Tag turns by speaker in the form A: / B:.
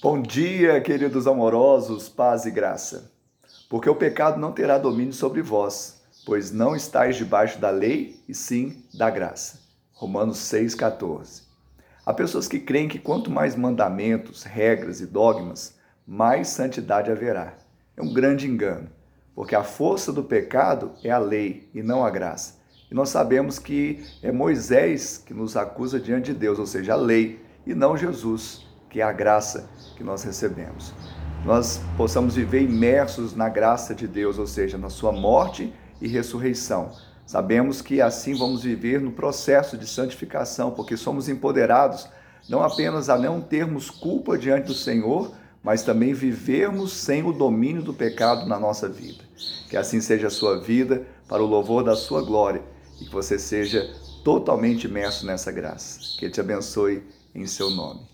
A: Bom dia, queridos amorosos, paz e graça. Porque o pecado não terá domínio sobre vós, pois não estáis debaixo da lei, e sim da graça. Romanos 6,14. Há pessoas que creem que quanto mais mandamentos, regras e dogmas, mais santidade haverá. É um grande engano, porque a força do pecado é a lei e não a graça. E nós sabemos que é Moisés que nos acusa diante de Deus, ou seja, a lei, e não Jesus que é a graça que nós recebemos. Nós possamos viver imersos na graça de Deus, ou seja, na sua morte e ressurreição. Sabemos que assim vamos viver no processo de santificação, porque somos empoderados não apenas a não termos culpa diante do Senhor, mas também vivermos sem o domínio do pecado na nossa vida. Que assim seja a sua vida, para o louvor da sua glória, e que você seja totalmente imerso nessa graça. Que Ele te abençoe em seu nome.